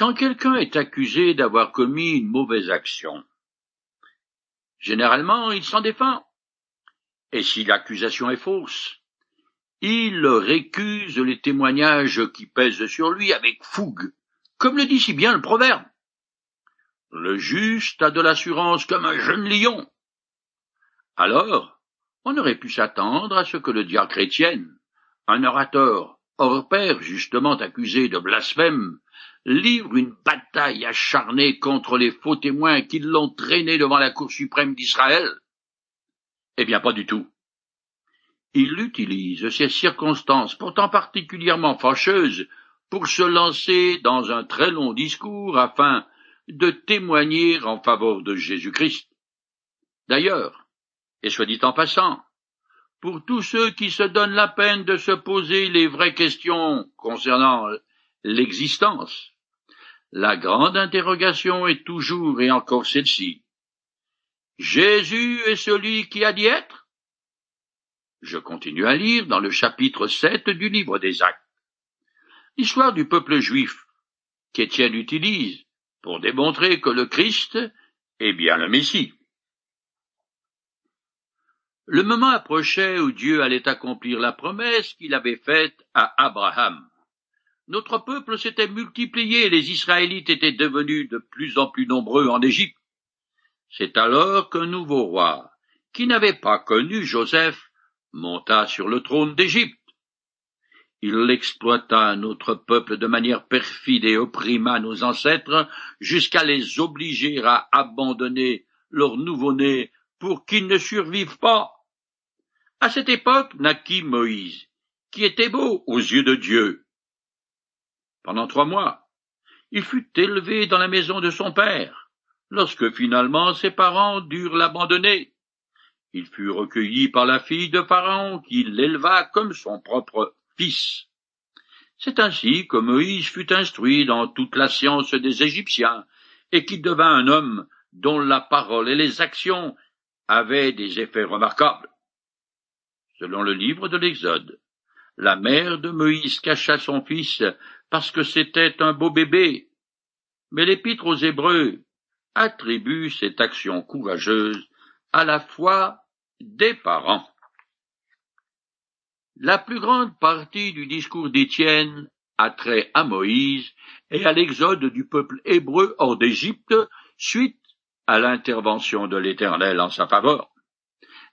Quand quelqu'un est accusé d'avoir commis une mauvaise action, généralement il s'en défend. Et si l'accusation est fausse, il récuse les témoignages qui pèsent sur lui avec fougue, comme le dit si bien le proverbe. Le juste a de l'assurance comme un jeune lion. Alors, on aurait pu s'attendre à ce que le diable chrétien, un orateur hors pair justement accusé de blasphème, livre une bataille acharnée contre les faux témoins qui l'ont traîné devant la Cour suprême d'Israël? Eh bien, pas du tout. Il utilise ces circonstances pourtant particulièrement fâcheuses pour se lancer dans un très long discours afin de témoigner en faveur de Jésus-Christ. D'ailleurs, et soit dit en passant, pour tous ceux qui se donnent la peine de se poser les vraies questions concernant l'existence, la grande interrogation est toujours et encore celle-ci. Jésus est celui qui a dit être? Je continue à lire dans le chapitre 7 du livre des Actes. L'histoire du peuple juif qu'Étienne utilise pour démontrer que le Christ est bien le Messie. Le moment approchait où Dieu allait accomplir la promesse qu'il avait faite à Abraham. Notre peuple s'était multiplié et les Israélites étaient devenus de plus en plus nombreux en Égypte. C'est alors qu'un nouveau roi, qui n'avait pas connu Joseph, monta sur le trône d'Égypte. Il exploita notre peuple de manière perfide et opprima nos ancêtres jusqu'à les obliger à abandonner leur nouveau-né pour qu'ils ne survivent pas. À cette époque naquit Moïse, qui était beau aux yeux de Dieu. Pendant trois mois, il fut élevé dans la maison de son père, lorsque finalement ses parents durent l'abandonner. Il fut recueilli par la fille de Pharaon qui l'éleva comme son propre c'est ainsi que Moïse fut instruit dans toute la science des Égyptiens, et qui devint un homme dont la parole et les actions avaient des effets remarquables. Selon le livre de l'Exode, la mère de Moïse cacha son fils parce que c'était un beau bébé, mais l'épître aux Hébreux attribue cette action courageuse à la foi des parents. La plus grande partie du discours d'Étienne a trait à Moïse et à l'exode du peuple hébreu hors d'Égypte suite à l'intervention de l'Éternel en sa faveur.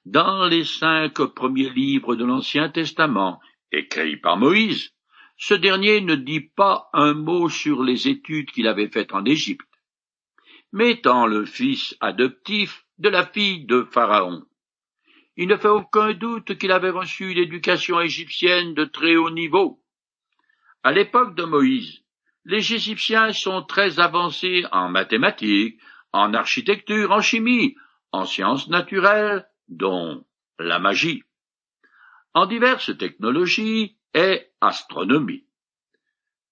Dans les cinq premiers livres de l'Ancien Testament, écrits par Moïse, ce dernier ne dit pas un mot sur les études qu'il avait faites en Égypte, mais étant le fils adoptif de la fille de Pharaon. Il ne fait aucun doute qu'il avait reçu l'éducation égyptienne de très haut niveau. À l'époque de Moïse, les Égyptiens sont très avancés en mathématiques, en architecture, en chimie, en sciences naturelles, dont la magie, en diverses technologies et astronomie.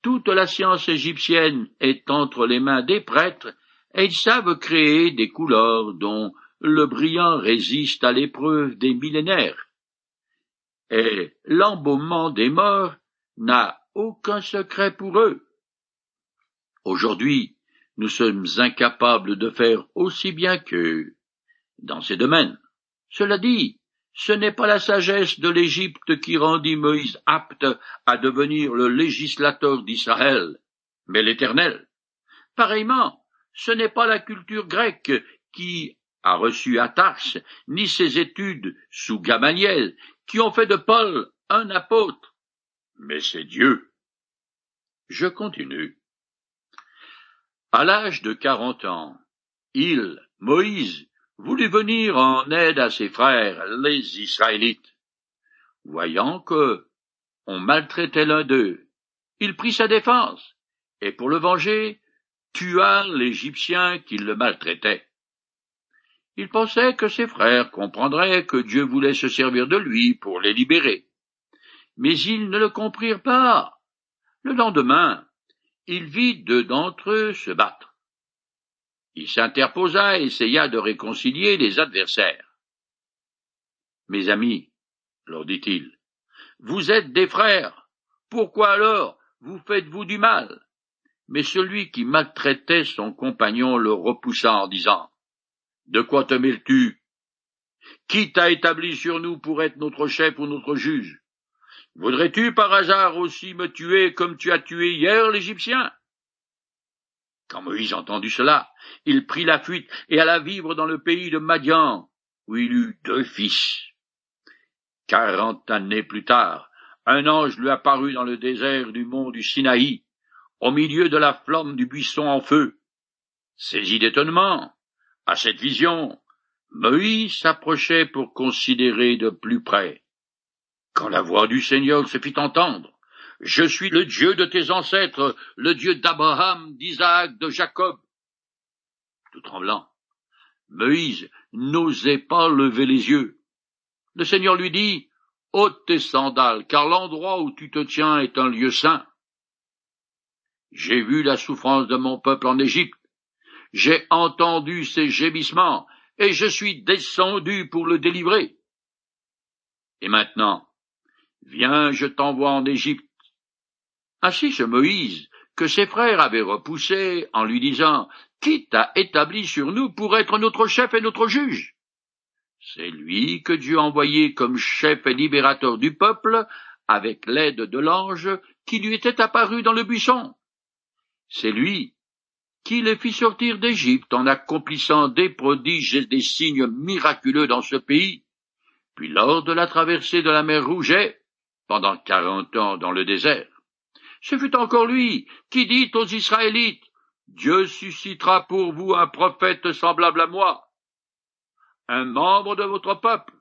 Toute la science égyptienne est entre les mains des prêtres et ils savent créer des couleurs dont le brillant résiste à l'épreuve des millénaires, et l'embaumement des morts n'a aucun secret pour eux. Aujourd'hui, nous sommes incapables de faire aussi bien qu'eux dans ces domaines. Cela dit, ce n'est pas la sagesse de l'Égypte qui rendit Moïse apte à devenir le législateur d'Israël, mais l'Éternel. Pareillement, ce n'est pas la culture grecque qui a reçu à Tarse, ni ses études sous Gamaliel, qui ont fait de Paul un apôtre, mais c'est Dieu. Je continue. À l'âge de quarante ans, il, Moïse, voulut venir en aide à ses frères, les Israélites. Voyant que on maltraitait l'un d'eux, il prit sa défense, et pour le venger, tua l'Égyptien qui le maltraitait. Il pensait que ses frères comprendraient que Dieu voulait se servir de lui pour les libérer. Mais ils ne le comprirent pas. Le lendemain, il vit deux d'entre eux se battre. Il s'interposa et essaya de réconcilier les adversaires. Mes amis, leur dit-il, vous êtes des frères. Pourquoi alors vous faites-vous du mal? Mais celui qui maltraitait son compagnon le repoussa en disant De quoi te mêles-tu? Qui t'a établi sur nous pour être notre chef ou notre juge? Voudrais-tu par hasard aussi me tuer comme tu as tué hier l'Égyptien? Quand Moïse entendit cela, il prit la fuite et alla vivre dans le pays de Madian, où il eut deux fils. Quarante années plus tard, un ange lui apparut dans le désert du mont du Sinaï, au milieu de la flamme du buisson en feu. Saisi d'étonnement, à cette vision, Moïse s'approchait pour considérer de plus près. Quand la voix du Seigneur se fit entendre, Je suis le Dieu de tes ancêtres, le Dieu d'Abraham, d'Isaac, de Jacob. Tout tremblant, Moïse n'osait pas lever les yeux. Le Seigneur lui dit, ôte tes sandales, car l'endroit où tu te tiens est un lieu saint. J'ai vu la souffrance de mon peuple en Égypte, j'ai entendu ses gémissements, et je suis descendu pour le délivrer. Et maintenant, viens, je t'envoie en Égypte. Ainsi ce Moïse, que ses frères avaient repoussé en lui disant, Qui t'a établi sur nous pour être notre chef et notre juge? C'est lui que Dieu a envoyé comme chef et libérateur du peuple, avec l'aide de l'ange qui lui était apparu dans le buisson. C'est lui qui les fit sortir d'Égypte en accomplissant des prodiges et des signes miraculeux dans ce pays, puis lors de la traversée de la mer Rouge pendant quarante ans dans le désert. Ce fut encore lui qui dit aux Israélites, Dieu suscitera pour vous un prophète semblable à moi, un membre de votre peuple.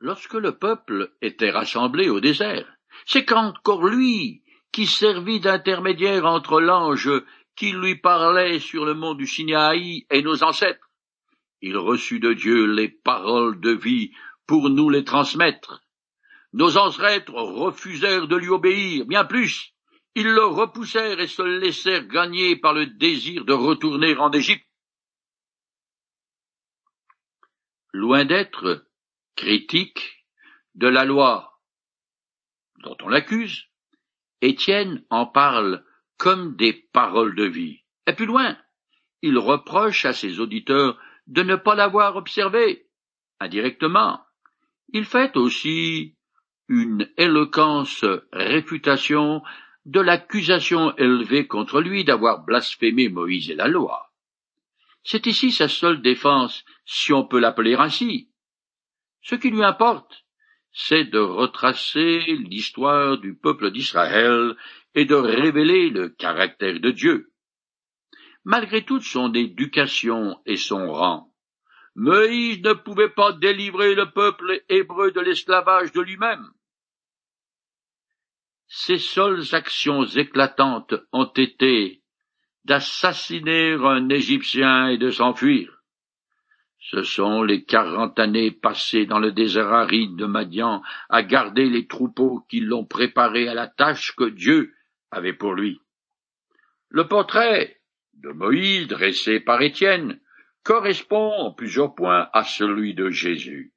Lorsque le peuple était rassemblé au désert, c'est qu'encore lui, qui servit d'intermédiaire entre l'ange qui lui parlait sur le mont du Sinaï et nos ancêtres, il reçut de Dieu les paroles de vie pour nous les transmettre. Nos ancêtres refusèrent de lui obéir, bien plus, ils le repoussèrent et se laissèrent gagner par le désir de retourner en Égypte. loin d'être critique de la loi dont on l'accuse, Étienne en parle comme des paroles de vie. Et plus loin, il reproche à ses auditeurs de ne pas l'avoir observé. Indirectement, il fait aussi une éloquence réfutation de l'accusation élevée contre lui d'avoir blasphémé Moïse et la loi. C'est ici sa seule défense, si on peut l'appeler ainsi. Ce qui lui importe, c'est de retracer l'histoire du peuple d'Israël et de révéler le caractère de Dieu. Malgré toute son éducation et son rang, Moïse ne pouvait pas délivrer le peuple hébreu de l'esclavage de lui-même. Ses seules actions éclatantes ont été d'assassiner un Égyptien et de s'enfuir. Ce sont les quarante années passées dans le désert aride de Madian à garder les troupeaux qui l'ont préparé à la tâche que Dieu avait pour lui. Le portrait de Moïse dressé par Étienne correspond en plusieurs points à celui de Jésus.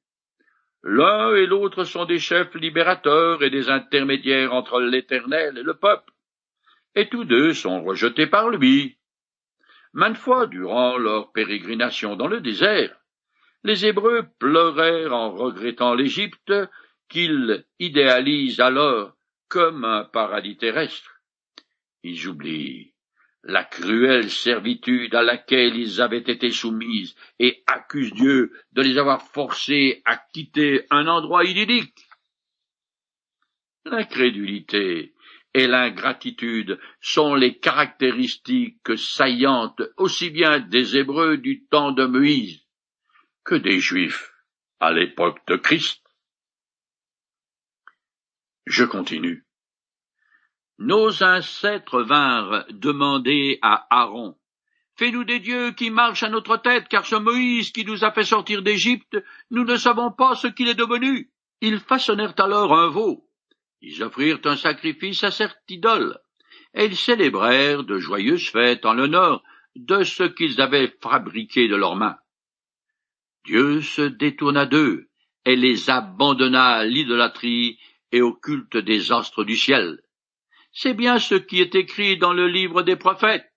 L'un et l'autre sont des chefs libérateurs et des intermédiaires entre l'Éternel et le peuple et tous deux sont rejetés par lui. Maintes fois, durant leur pérégrination dans le désert, les Hébreux pleurèrent en regrettant l'Égypte qu'ils idéalisent alors comme un paradis terrestre. Ils oublient la cruelle servitude à laquelle ils avaient été soumises et accusent Dieu de les avoir forcés à quitter un endroit idyllique. L'incrédulité et l'ingratitude sont les caractéristiques saillantes aussi bien des Hébreux du temps de Moïse que des Juifs à l'époque de Christ. Je continue. Nos ancêtres vinrent demander à Aaron Fais-nous des dieux qui marchent à notre tête, car ce Moïse qui nous a fait sortir d'Égypte, nous ne savons pas ce qu'il est devenu. Ils façonnèrent alors un veau, ils offrirent un sacrifice à cette idole, et ils célébrèrent de joyeuses fêtes en l'honneur de ce qu'ils avaient fabriqué de leurs mains. Dieu se détourna d'eux, et les abandonna à l'idolâtrie et au culte des astres du ciel. C'est bien ce qui est écrit dans le livre des prophètes.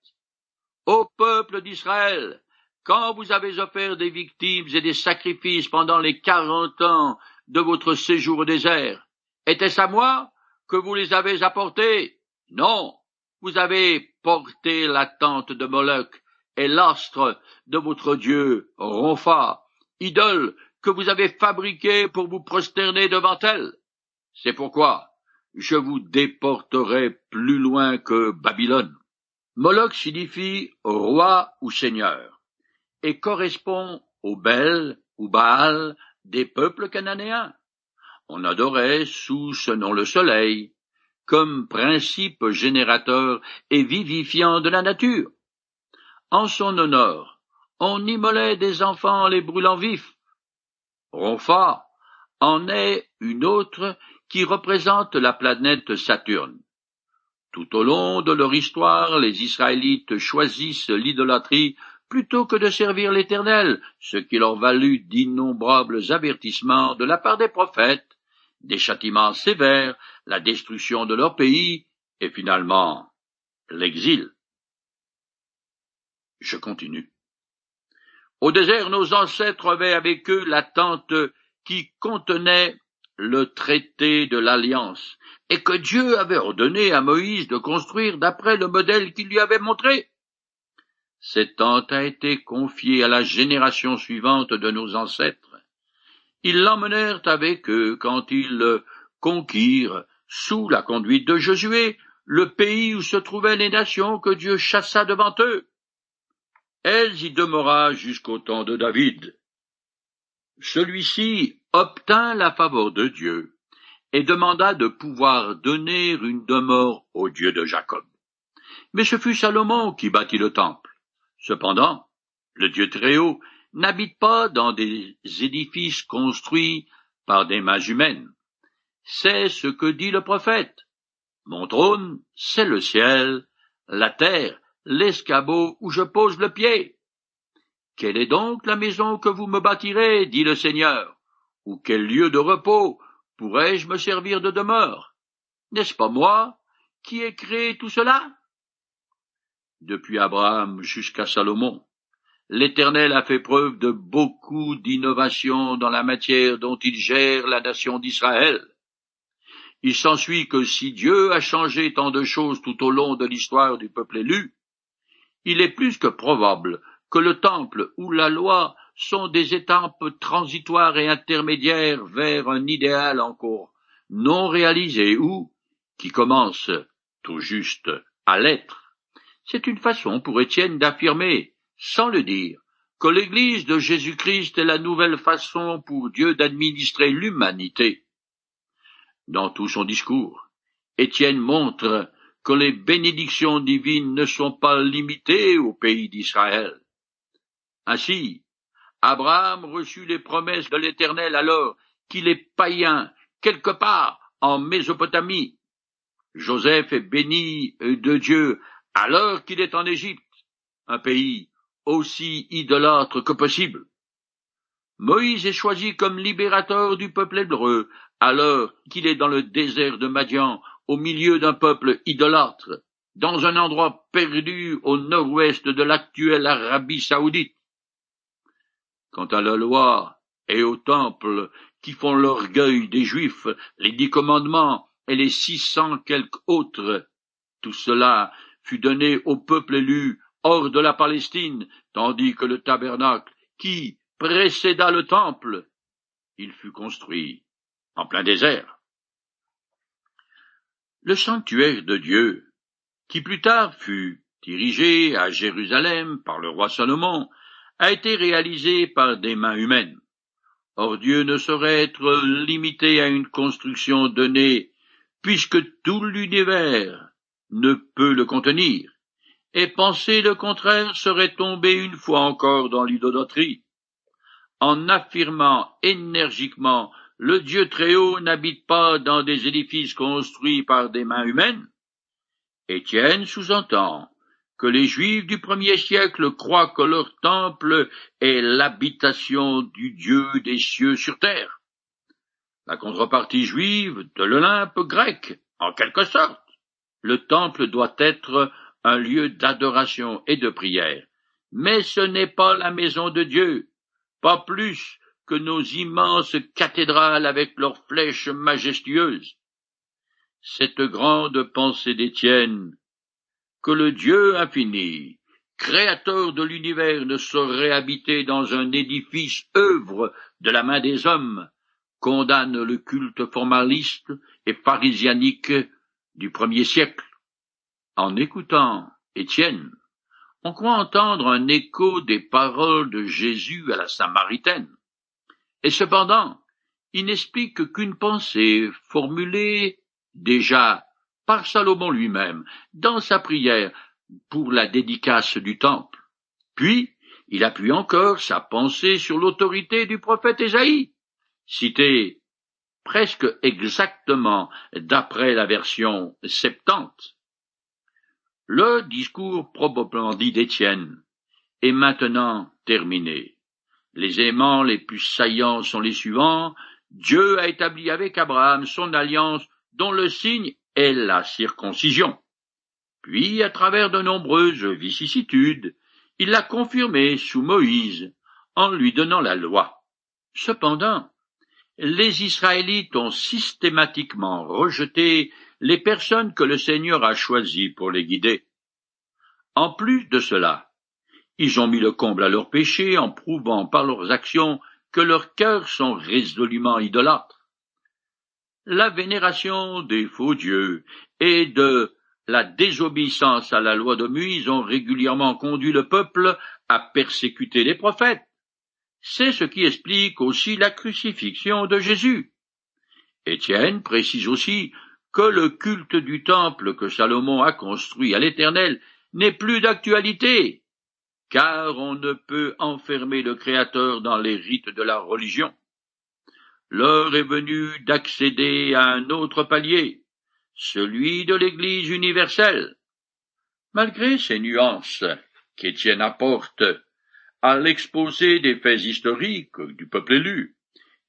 Ô peuple d'Israël, quand vous avez offert des victimes et des sacrifices pendant les quarante ans de votre séjour au désert, était-ce à moi que vous les avez apportés? Non, vous avez porté la tente de Moloch et l'astre de votre Dieu, Ronfa, idole que vous avez fabriquée pour vous prosterner devant elle. C'est pourquoi je vous déporterai plus loin que Babylone. Moloch signifie roi ou seigneur, et correspond au Bel ou Baal des peuples cananéens. On adorait sous ce nom le soleil, comme principe générateur et vivifiant de la nature. En son honneur, on immolait des enfants les brûlant vifs. Ronfa en est une autre qui représente la planète Saturne. Tout au long de leur histoire, les Israélites choisissent l'idolâtrie plutôt que de servir l'Éternel, ce qui leur valut d'innombrables avertissements de la part des prophètes, des châtiments sévères, la destruction de leur pays, et finalement l'exil. Je continue. Au désert, nos ancêtres avaient avec eux la tente qui contenait le traité de l'alliance, et que Dieu avait ordonné à Moïse de construire d'après le modèle qu'il lui avait montré. Cette tente a été confiée à la génération suivante de nos ancêtres. Ils l'emmenèrent avec eux quand ils conquirent, sous la conduite de Josué, le pays où se trouvaient les nations que Dieu chassa devant eux. Elle y demeura jusqu'au temps de David. Celui-ci obtint la faveur de Dieu et demanda de pouvoir donner une demeure au Dieu de Jacob. Mais ce fut Salomon qui bâtit le temple. Cependant, le Dieu très haut n'habite pas dans des édifices construits par des mains humaines. C'est ce que dit le prophète. Mon trône, c'est le ciel, la terre l'escabeau où je pose le pied. Quelle est donc la maison que vous me bâtirez, dit le Seigneur, ou quel lieu de repos pourrais-je me servir de demeure? N'est-ce pas moi qui ai créé tout cela? Depuis Abraham jusqu'à Salomon, l'Éternel a fait preuve de beaucoup d'innovations dans la matière dont il gère la nation d'Israël. Il s'ensuit que si Dieu a changé tant de choses tout au long de l'histoire du peuple élu, il est plus que probable que le temple ou la loi sont des étampes transitoires et intermédiaires vers un idéal encore non réalisé ou qui commence tout juste à l'être. C'est une façon pour Étienne d'affirmer, sans le dire, que l'Église de Jésus-Christ est la nouvelle façon pour Dieu d'administrer l'humanité. Dans tout son discours, Étienne montre que les bénédictions divines ne sont pas limitées au pays d'Israël. Ainsi, Abraham reçut les promesses de l'Éternel alors qu'il est païen quelque part en Mésopotamie. Joseph est béni de Dieu alors qu'il est en Égypte, un pays aussi idolâtre que possible. Moïse est choisi comme libérateur du peuple hébreu alors qu'il est dans le désert de Madian au milieu d'un peuple idolâtre, dans un endroit perdu au nord-ouest de l'actuelle Arabie saoudite. Quant à la loi et au temple qui font l'orgueil des Juifs, les dix commandements et les six cents quelques autres, tout cela fut donné au peuple élu hors de la Palestine, tandis que le tabernacle, qui précéda le temple, il fut construit en plein désert. Le sanctuaire de Dieu, qui plus tard fut dirigé à Jérusalem par le roi Salomon, a été réalisé par des mains humaines. Or Dieu ne saurait être limité à une construction donnée, puisque tout l'univers ne peut le contenir, et penser le contraire serait tomber une fois encore dans l'idolâtrie. En affirmant énergiquement le Dieu très haut n'habite pas dans des édifices construits par des mains humaines. Étienne sous-entend que les Juifs du premier siècle croient que leur temple est l'habitation du Dieu des cieux sur terre. La contrepartie juive de l'Olympe grec, en quelque sorte. Le temple doit être un lieu d'adoration et de prière, mais ce n'est pas la maison de Dieu, pas plus que nos immenses cathédrales avec leurs flèches majestueuses. Cette grande pensée d'Étienne, que le Dieu infini, créateur de l'univers, ne saurait habiter dans un édifice œuvre de la main des hommes, condamne le culte formaliste et pharisianique du premier siècle. En écoutant Étienne, on croit entendre un écho des paroles de Jésus à la Samaritaine. Et cependant, il n'explique qu'une pensée formulée déjà par Salomon lui-même dans sa prière pour la dédicace du temple. Puis, il appuie encore sa pensée sur l'autorité du prophète Ésaïe, cité presque exactement d'après la version septante. Le discours probablement dit d'Étienne est maintenant terminé. Les aimants les plus saillants sont les suivants. Dieu a établi avec Abraham son alliance dont le signe la circoncision. Puis, à travers de nombreuses vicissitudes, il l'a confirmé sous Moïse, en lui donnant la loi. Cependant, les Israélites ont systématiquement rejeté les personnes que le Seigneur a choisies pour les guider. En plus de cela, ils ont mis le comble à leur péché en prouvant par leurs actions que leurs cœurs sont résolument idolâtres. La vénération des faux dieux et de la désobéissance à la loi de Moïse ont régulièrement conduit le peuple à persécuter les prophètes. C'est ce qui explique aussi la crucifixion de Jésus. Étienne précise aussi que le culte du temple que Salomon a construit à l'Éternel n'est plus d'actualité, car on ne peut enfermer le Créateur dans les rites de la religion. L'heure est venue d'accéder à un autre palier, celui de l'Église universelle. Malgré ces nuances qu'Étienne apporte à l'exposé des faits historiques du peuple élu,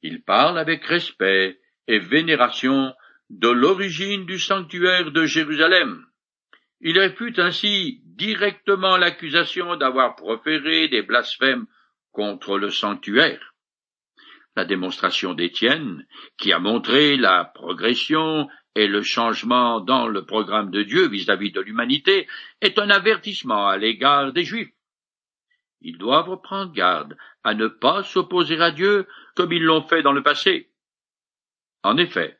il parle avec respect et vénération de l'origine du sanctuaire de Jérusalem. Il réfute ainsi directement l'accusation d'avoir proféré des blasphèmes contre le sanctuaire. La démonstration d'Étienne, qui a montré la progression et le changement dans le programme de Dieu vis-à-vis de l'humanité est un avertissement à l'égard des Juifs. Ils doivent prendre garde à ne pas s'opposer à Dieu comme ils l'ont fait dans le passé. En effet,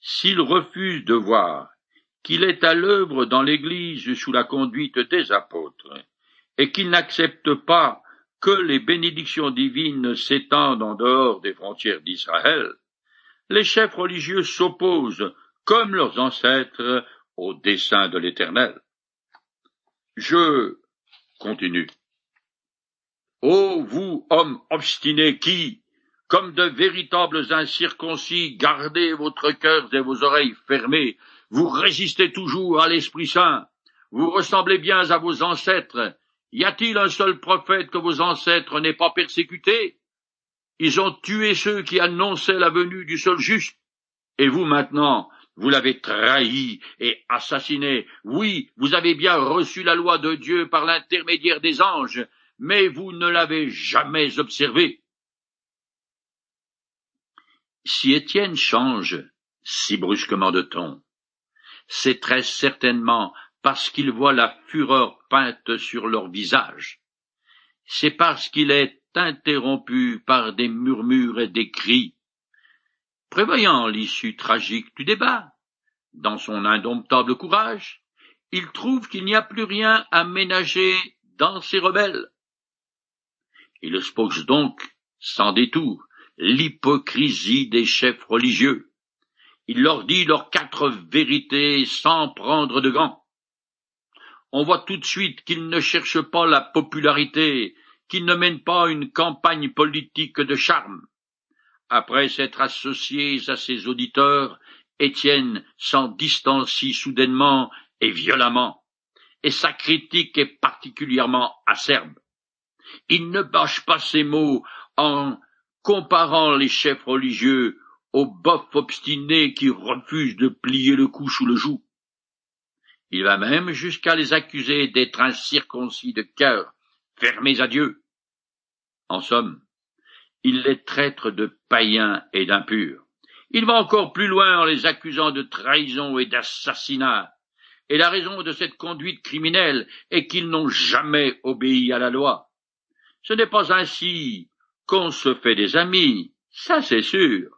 s'ils refusent de voir qu'il est à l'œuvre dans l'Église sous la conduite des apôtres, et qu'ils n'acceptent pas que les bénédictions divines s'étendent en dehors des frontières d'Israël, les chefs religieux s'opposent, comme leurs ancêtres, au dessein de l'Éternel. Je continue. Ô vous, hommes obstinés qui, comme de véritables incirconcis, gardez votre cœur et vos oreilles fermées, vous résistez toujours à l'Esprit Saint, vous ressemblez bien à vos ancêtres. Y a-t-il un seul prophète que vos ancêtres n'aient pas persécuté? Ils ont tué ceux qui annonçaient la venue du seul juste. Et vous maintenant, vous l'avez trahi et assassiné. Oui, vous avez bien reçu la loi de Dieu par l'intermédiaire des anges, mais vous ne l'avez jamais observée. Si Étienne change si brusquement de ton, c'est très certainement parce qu'il voit la fureur peinte sur leur visage. C'est parce qu'il est interrompu par des murmures et des cris. Prévoyant l'issue tragique du débat, dans son indomptable courage, il trouve qu'il n'y a plus rien à ménager dans ces rebelles. Il expose donc, sans détour, l'hypocrisie des chefs religieux. Il leur dit leurs quatre vérités sans prendre de gants. On voit tout de suite qu'il ne cherche pas la popularité, qu'il ne mène pas une campagne politique de charme. Après s'être associé à ses auditeurs, Étienne s'en distancie soudainement et violemment, et sa critique est particulièrement acerbe. Il ne bâche pas ses mots en comparant les chefs religieux aux bofs obstinés qui refusent de plier le cou sous le joug. Il va même jusqu'à les accuser d'être incirconcis de cœur, fermés à Dieu. En somme, il les traite de païens et d'impurs. Il va encore plus loin en les accusant de trahison et d'assassinat. Et la raison de cette conduite criminelle est qu'ils n'ont jamais obéi à la loi. Ce n'est pas ainsi qu'on se fait des amis, ça c'est sûr.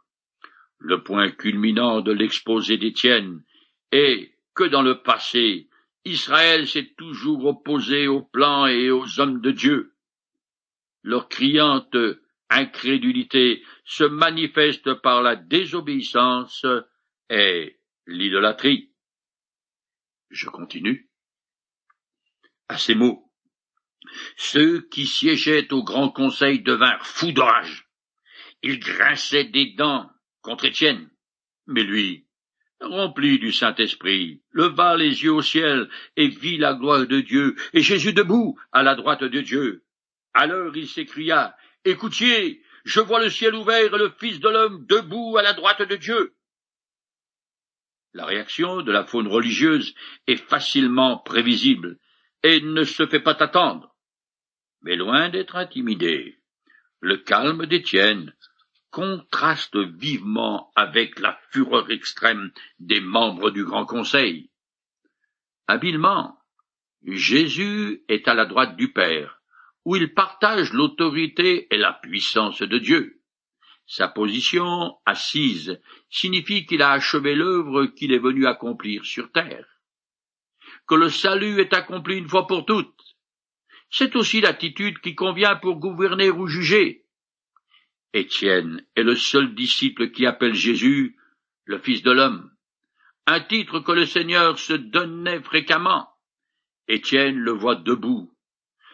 Le point culminant de l'exposé d'Étienne est que dans le passé, Israël s'est toujours opposé aux plans et aux hommes de Dieu. Leur criante incrédulité se manifeste par la désobéissance et l'idolâtrie. Je continue. À ces mots, ceux qui siégeaient au grand conseil devinrent fous de rage. Ils grinçaient des dents contre Étienne. Mais lui, rempli du Saint-Esprit, leva les yeux au ciel et vit la gloire de Dieu et Jésus debout à la droite de Dieu. Alors il s'écria, Écoutiez, je vois le ciel ouvert et le Fils de l'homme debout à la droite de Dieu. La réaction de la faune religieuse est facilement prévisible et ne se fait pas attendre. Mais loin d'être intimidé, le calme d'Étienne contraste vivement avec la fureur extrême des membres du Grand Conseil. Habilement, Jésus est à la droite du Père, où il partage l'autorité et la puissance de Dieu. Sa position assise signifie qu'il a achevé l'œuvre qu'il est venu accomplir sur terre, que le salut est accompli une fois pour toutes. C'est aussi l'attitude qui convient pour gouverner ou juger. Étienne est le seul disciple qui appelle Jésus le Fils de l'homme, un titre que le Seigneur se donnait fréquemment. Étienne le voit debout,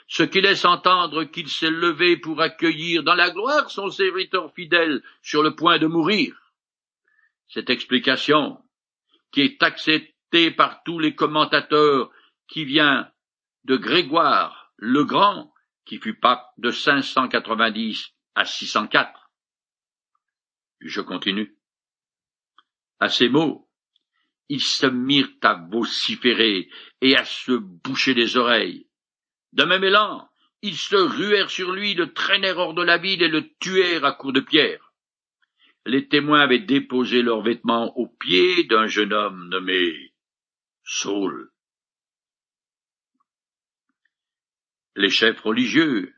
ce qui laisse entendre qu'il s'est levé pour accueillir dans la gloire son serviteur fidèle sur le point de mourir. Cette explication, qui est acceptée par tous les commentateurs, qui vient de Grégoire le Grand, qui fut pape de 590 à 604. Je continue. À ces mots, ils se mirent à vociférer et à se boucher les oreilles. D'un même élan, ils se ruèrent sur lui, le traînèrent hors de la ville et le tuèrent à coups de pierre. Les témoins avaient déposé leurs vêtements aux pieds d'un jeune homme nommé Saul. Les chefs religieux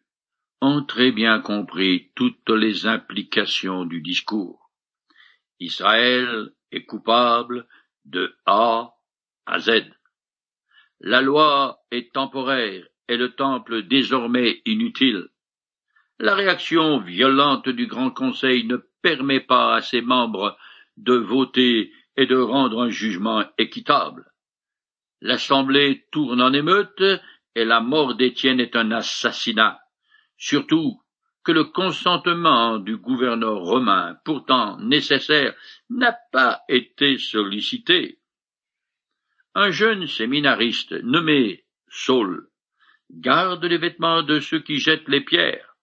ont très bien compris toutes les implications du discours. Israël est coupable de A à Z. La loi est temporaire et le temple désormais inutile. La réaction violente du Grand Conseil ne permet pas à ses membres de voter et de rendre un jugement équitable. L'Assemblée tourne en émeute et la mort d'Étienne est un assassinat, surtout le consentement du gouverneur romain, pourtant nécessaire, n'a pas été sollicité. Un jeune séminariste nommé Saul garde les vêtements de ceux qui jettent les pierres.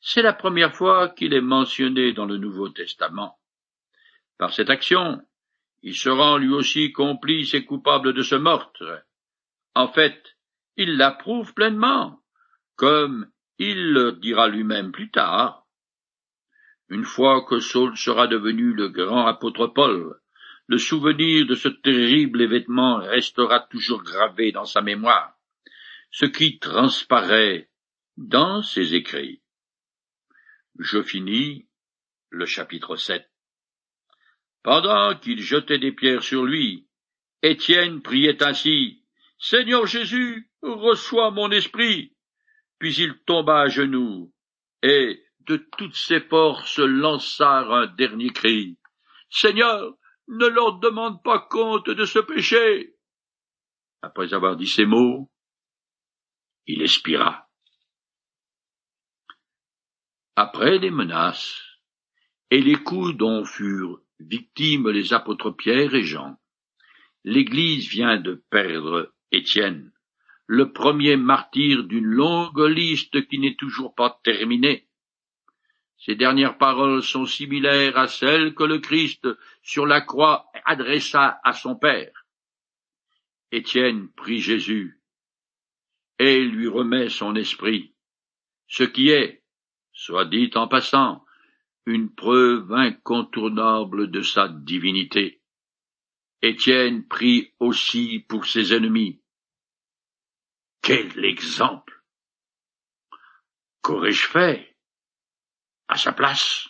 C'est la première fois qu'il est mentionné dans le Nouveau Testament. Par cette action, il se rend lui aussi complice et coupable de ce meurtre. En fait, il l'approuve pleinement, comme il le dira lui-même plus tard. Une fois que Saul sera devenu le grand apôtre Paul, le souvenir de ce terrible événement restera toujours gravé dans sa mémoire ce qui transparaît dans ses écrits. Je finis le chapitre 7. Pendant qu'il jetait des pierres sur lui, Étienne priait ainsi, Seigneur Jésus, reçois mon esprit. Puis il tomba à genoux, et de toutes ses forces lança un dernier cri. Seigneur, ne leur demande pas compte de ce péché. Après avoir dit ces mots, il expira. Après les menaces et les coups dont furent victimes les apôtres Pierre et Jean, l'Église vient de perdre Étienne, le premier martyr d'une longue liste qui n'est toujours pas terminée. Ces dernières paroles sont similaires à celles que le Christ sur la croix adressa à son Père. Étienne prie Jésus et lui remet son esprit, ce qui est, soit dit en passant, une preuve incontournable de sa divinité. Étienne prie aussi pour ses ennemis. Quel exemple. Qu'aurais-je fait à sa place?